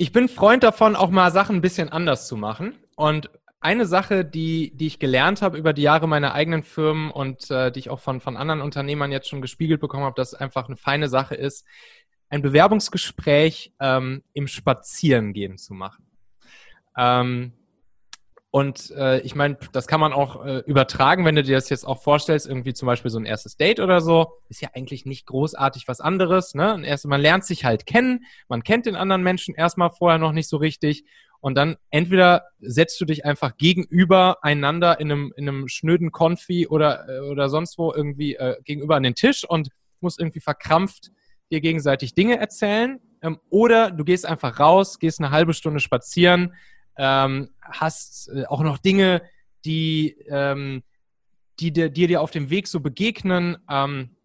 ich bin Freund davon, auch mal Sachen ein bisschen anders zu machen. Und eine Sache, die, die ich gelernt habe über die Jahre meiner eigenen Firmen und äh, die ich auch von, von anderen Unternehmern jetzt schon gespiegelt bekommen habe, dass es einfach eine feine Sache ist, ein Bewerbungsgespräch ähm, im Spazierengehen zu machen. Ähm, und äh, ich meine, das kann man auch äh, übertragen, wenn du dir das jetzt auch vorstellst, irgendwie zum Beispiel so ein erstes Date oder so, ist ja eigentlich nicht großartig was anderes. Ne? Erst, man lernt sich halt kennen, man kennt den anderen Menschen erstmal vorher noch nicht so richtig. Und dann entweder setzt du dich einfach gegenüber einander in einem, in einem schnöden Konfi oder, äh, oder sonst wo irgendwie äh, gegenüber an den Tisch und musst irgendwie verkrampft dir gegenseitig Dinge erzählen. Ähm, oder du gehst einfach raus, gehst eine halbe Stunde spazieren, ähm, hast äh, auch noch Dinge, die, ähm, die dir, dir auf dem Weg so begegnen, ähm,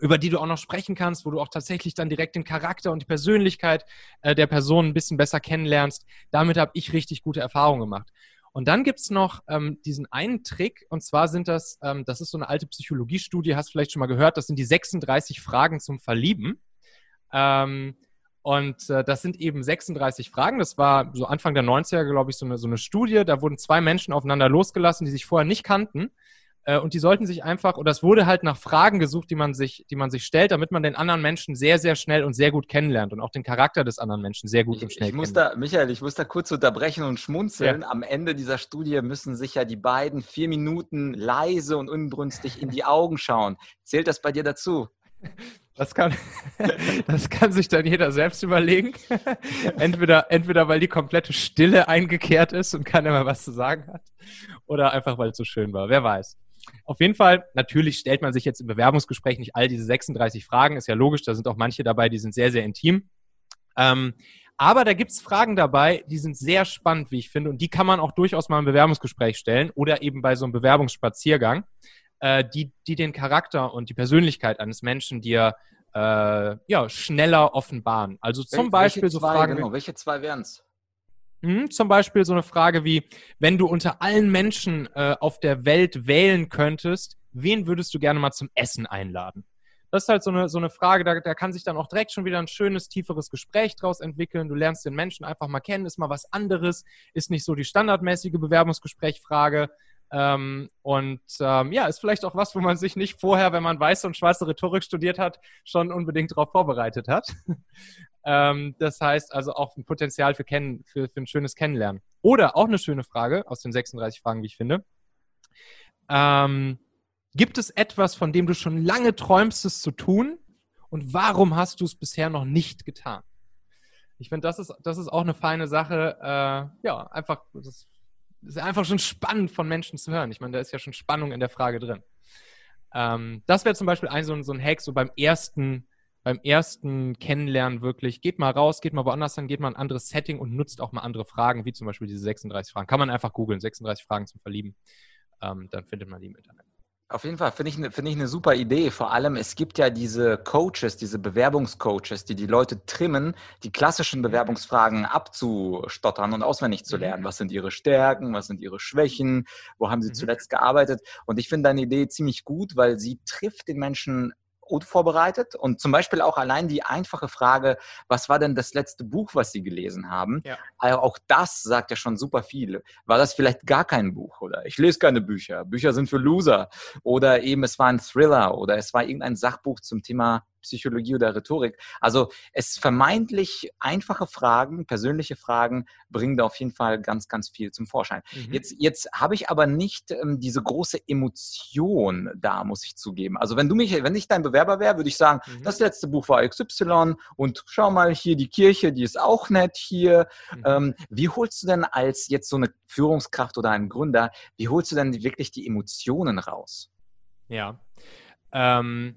über die du auch noch sprechen kannst, wo du auch tatsächlich dann direkt den Charakter und die Persönlichkeit äh, der Person ein bisschen besser kennenlernst. Damit habe ich richtig gute Erfahrungen gemacht. Und dann gibt es noch ähm, diesen einen Trick, und zwar sind das, ähm, das ist so eine alte Psychologiestudie, hast du vielleicht schon mal gehört, das sind die 36 Fragen zum Verlieben. Ähm, und äh, das sind eben 36 Fragen. Das war so Anfang der 90er, glaube ich, so eine, so eine Studie. Da wurden zwei Menschen aufeinander losgelassen, die sich vorher nicht kannten. Äh, und die sollten sich einfach, oder es wurde halt nach Fragen gesucht, die man, sich, die man sich stellt, damit man den anderen Menschen sehr, sehr schnell und sehr gut kennenlernt und auch den Charakter des anderen Menschen sehr gut ich, und schnell ich muss da, Michael, ich muss da kurz unterbrechen und schmunzeln. Ja. Am Ende dieser Studie müssen sich ja die beiden vier Minuten leise und unbrünstig in die Augen schauen. Zählt das bei dir dazu? Das kann, das kann sich dann jeder selbst überlegen. entweder, entweder weil die komplette Stille eingekehrt ist und keiner mehr was zu sagen hat, oder einfach weil es so schön war. Wer weiß. Auf jeden Fall, natürlich stellt man sich jetzt im Bewerbungsgespräch nicht all diese 36 Fragen, ist ja logisch, da sind auch manche dabei, die sind sehr, sehr intim. Ähm, aber da gibt es Fragen dabei, die sind sehr spannend, wie ich finde, und die kann man auch durchaus mal im Bewerbungsgespräch stellen oder eben bei so einem Bewerbungsspaziergang äh, die, die den Charakter und die Persönlichkeit eines Menschen dir äh, ja, schneller offenbaren. Also zum Wel Beispiel so zwei, Fragen. Genau, welche zwei wären es? Hm, zum Beispiel so eine Frage wie, wenn du unter allen Menschen äh, auf der Welt wählen könntest, wen würdest du gerne mal zum Essen einladen? Das ist halt so eine, so eine Frage, da, da kann sich dann auch direkt schon wieder ein schönes, tieferes Gespräch draus entwickeln. Du lernst den Menschen einfach mal kennen, ist mal was anderes, ist nicht so die standardmäßige Bewerbungsgesprächfrage. Ähm, und ähm, ja, ist vielleicht auch was, wo man sich nicht vorher, wenn man weiße und schwarze Rhetorik studiert hat, schon unbedingt darauf vorbereitet hat. ähm, das heißt also auch ein Potenzial für, kennen, für, für ein schönes Kennenlernen. Oder auch eine schöne Frage aus den 36 Fragen, wie ich finde. Ähm, gibt es etwas, von dem du schon lange träumst, es zu tun? Und warum hast du es bisher noch nicht getan? Ich finde, das ist, das ist auch eine feine Sache. Äh, ja, einfach, das ist einfach schon spannend von Menschen zu hören. Ich meine, da ist ja schon Spannung in der Frage drin. Ähm, das wäre zum Beispiel ein so, ein so ein Hack, so beim ersten, beim ersten Kennenlernen wirklich. Geht mal raus, geht mal woanders hin, geht mal ein anderes Setting und nutzt auch mal andere Fragen, wie zum Beispiel diese 36 Fragen. Kann man einfach googeln, 36 Fragen zum Verlieben. Ähm, dann findet man die im Internet. Auf jeden Fall finde ich, ne, find ich eine super Idee. Vor allem, es gibt ja diese Coaches, diese Bewerbungscoaches, die die Leute trimmen, die klassischen Bewerbungsfragen abzustottern und auswendig zu mhm. lernen. Was sind ihre Stärken? Was sind ihre Schwächen? Wo haben sie mhm. zuletzt gearbeitet? Und ich finde deine Idee ziemlich gut, weil sie trifft den Menschen vorbereitet und zum Beispiel auch allein die einfache Frage, was war denn das letzte Buch, was Sie gelesen haben? Ja. Also auch das sagt ja schon super viel. War das vielleicht gar kein Buch oder ich lese keine Bücher, Bücher sind für Loser oder eben es war ein Thriller oder es war irgendein Sachbuch zum Thema Psychologie oder Rhetorik. Also es vermeintlich einfache Fragen, persönliche Fragen bringen da auf jeden Fall ganz, ganz viel zum Vorschein. Mhm. Jetzt, jetzt habe ich aber nicht ähm, diese große Emotion da, muss ich zugeben. Also wenn du mich, wenn ich dein Bewerber wäre, würde ich sagen, mhm. das letzte Buch war XY und schau mal hier die Kirche, die ist auch nett hier. Mhm. Ähm, wie holst du denn als jetzt so eine Führungskraft oder ein Gründer, wie holst du denn wirklich die Emotionen raus? Ja. Ähm,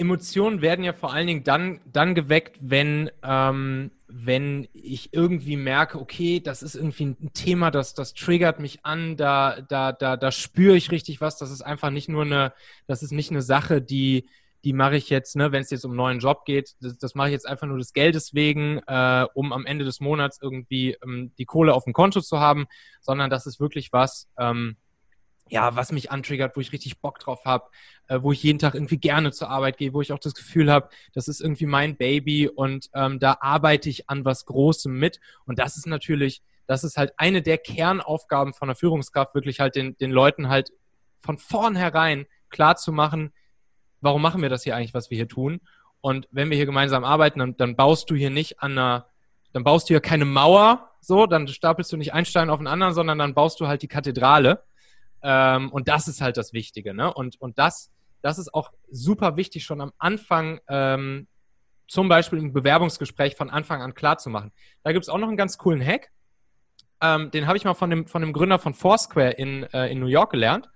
Emotionen werden ja vor allen Dingen dann, dann geweckt, wenn, ähm, wenn ich irgendwie merke, okay, das ist irgendwie ein Thema, das, das triggert mich an, da, da, da, da spüre ich richtig was. Das ist einfach nicht nur eine, das ist nicht eine Sache, die, die mache ich jetzt, ne, wenn es jetzt um einen neuen Job geht, das, das mache ich jetzt einfach nur des Geldes wegen, äh, um am Ende des Monats irgendwie ähm, die Kohle auf dem Konto zu haben, sondern das ist wirklich was, ähm, ja, was mich antriggert, wo ich richtig Bock drauf habe, äh, wo ich jeden Tag irgendwie gerne zur Arbeit gehe, wo ich auch das Gefühl habe, das ist irgendwie mein Baby und ähm, da arbeite ich an was Großem mit. Und das ist natürlich, das ist halt eine der Kernaufgaben von der Führungskraft, wirklich halt den, den Leuten halt von vornherein klar zu machen, warum machen wir das hier eigentlich, was wir hier tun? Und wenn wir hier gemeinsam arbeiten, dann, dann baust du hier nicht an einer, dann baust du hier keine Mauer, so, dann stapelst du nicht einen Stein auf den anderen, sondern dann baust du halt die Kathedrale. Ähm, und das ist halt das Wichtige. Ne? Und, und das, das ist auch super wichtig, schon am Anfang, ähm, zum Beispiel im Bewerbungsgespräch von Anfang an klar zu machen. Da gibt es auch noch einen ganz coolen Hack. Ähm, den habe ich mal von dem, von dem Gründer von Foursquare in, äh, in New York gelernt.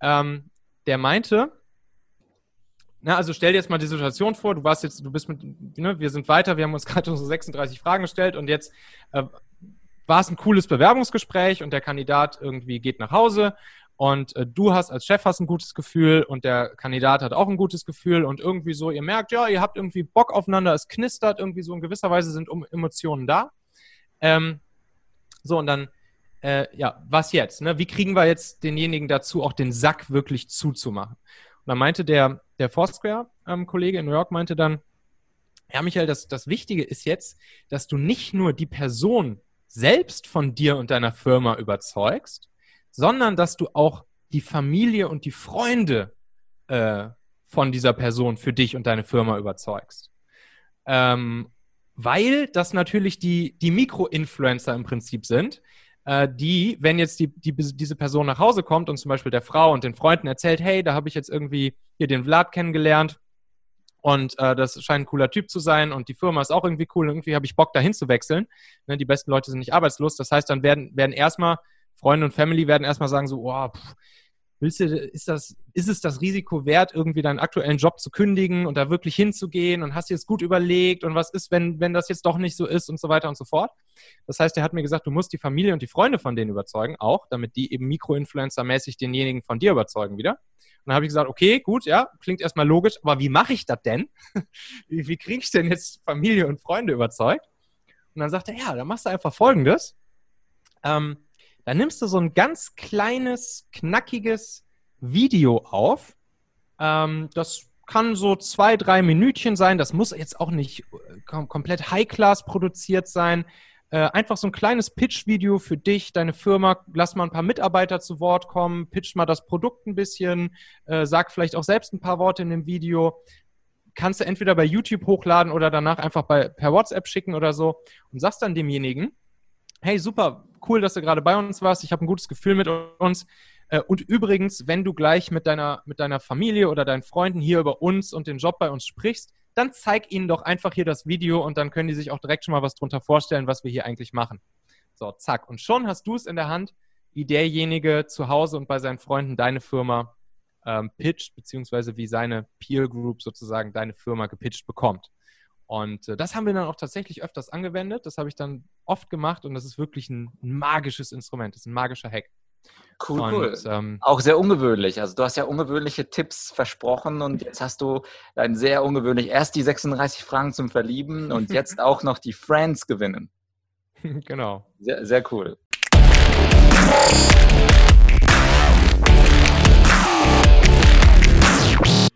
Ähm, der meinte, na, also stell dir jetzt mal die Situation vor, du warst jetzt, du bist mit, ne, wir sind weiter, wir haben uns gerade unsere 36 Fragen gestellt und jetzt äh, war es ein cooles Bewerbungsgespräch und der Kandidat irgendwie geht nach Hause und äh, du hast als Chef hast ein gutes Gefühl und der Kandidat hat auch ein gutes Gefühl und irgendwie so, ihr merkt, ja, ihr habt irgendwie Bock aufeinander, es knistert irgendwie so in gewisser Weise sind Emotionen da. Ähm, so, und dann, äh, ja, was jetzt? Ne? Wie kriegen wir jetzt denjenigen dazu, auch den Sack wirklich zuzumachen? Und dann meinte der, der Foursquare-Kollege ähm, in New York, meinte dann, ja, Michael, das, das Wichtige ist jetzt, dass du nicht nur die Person selbst von dir und deiner Firma überzeugst, sondern dass du auch die Familie und die Freunde äh, von dieser Person für dich und deine Firma überzeugst. Ähm, weil das natürlich die, die Mikro-Influencer im Prinzip sind, äh, die, wenn jetzt die, die, diese Person nach Hause kommt und zum Beispiel der Frau und den Freunden erzählt, hey, da habe ich jetzt irgendwie hier den Vlad kennengelernt und äh, das scheint ein cooler Typ zu sein und die Firma ist auch irgendwie cool. Irgendwie habe ich Bock, dahin zu wechseln. Ne, die besten Leute sind nicht arbeitslos. Das heißt, dann werden, werden erstmal Freunde und Family werden erstmal sagen so, oh, pff, willst du, ist das, ist es das Risiko wert, irgendwie deinen aktuellen Job zu kündigen und da wirklich hinzugehen und hast dir das gut überlegt und was ist, wenn, wenn das jetzt doch nicht so ist und so weiter und so fort. Das heißt, er hat mir gesagt, du musst die Familie und die Freunde von denen überzeugen, auch, damit die eben Mikroinfluencer-mäßig denjenigen von dir überzeugen wieder. Dann habe ich gesagt, okay, gut, ja, klingt erstmal logisch, aber wie mache ich das denn? wie, wie kriege ich denn jetzt Familie und Freunde überzeugt? Und dann sagt er, ja, dann machst du einfach Folgendes. Ähm, dann nimmst du so ein ganz kleines, knackiges Video auf. Ähm, das kann so zwei, drei Minütchen sein. Das muss jetzt auch nicht äh, kom komplett High-Class produziert sein. Äh, einfach so ein kleines Pitch-Video für dich, deine Firma. Lass mal ein paar Mitarbeiter zu Wort kommen, pitch mal das Produkt ein bisschen, äh, sag vielleicht auch selbst ein paar Worte in dem Video. Kannst du entweder bei YouTube hochladen oder danach einfach bei, per WhatsApp schicken oder so und sagst dann demjenigen, hey, super, cool, dass du gerade bei uns warst. Ich habe ein gutes Gefühl mit uns. Äh, und übrigens, wenn du gleich mit deiner, mit deiner Familie oder deinen Freunden hier über uns und den Job bei uns sprichst, dann zeig ihnen doch einfach hier das Video und dann können die sich auch direkt schon mal was drunter vorstellen, was wir hier eigentlich machen. So, zack. Und schon hast du es in der Hand, wie derjenige zu Hause und bei seinen Freunden deine Firma ähm, pitcht, beziehungsweise wie seine Peer Group sozusagen deine Firma gepitcht bekommt. Und äh, das haben wir dann auch tatsächlich öfters angewendet. Das habe ich dann oft gemacht und das ist wirklich ein, magisches Instrument, das ist ein magischer Hack. Cool, und, cool. Ähm, auch sehr ungewöhnlich. Also du hast ja ungewöhnliche Tipps versprochen und jetzt hast du ein sehr ungewöhnlich erst die 36 Fragen zum Verlieben und jetzt auch noch die Friends gewinnen. Genau. Sehr, sehr cool.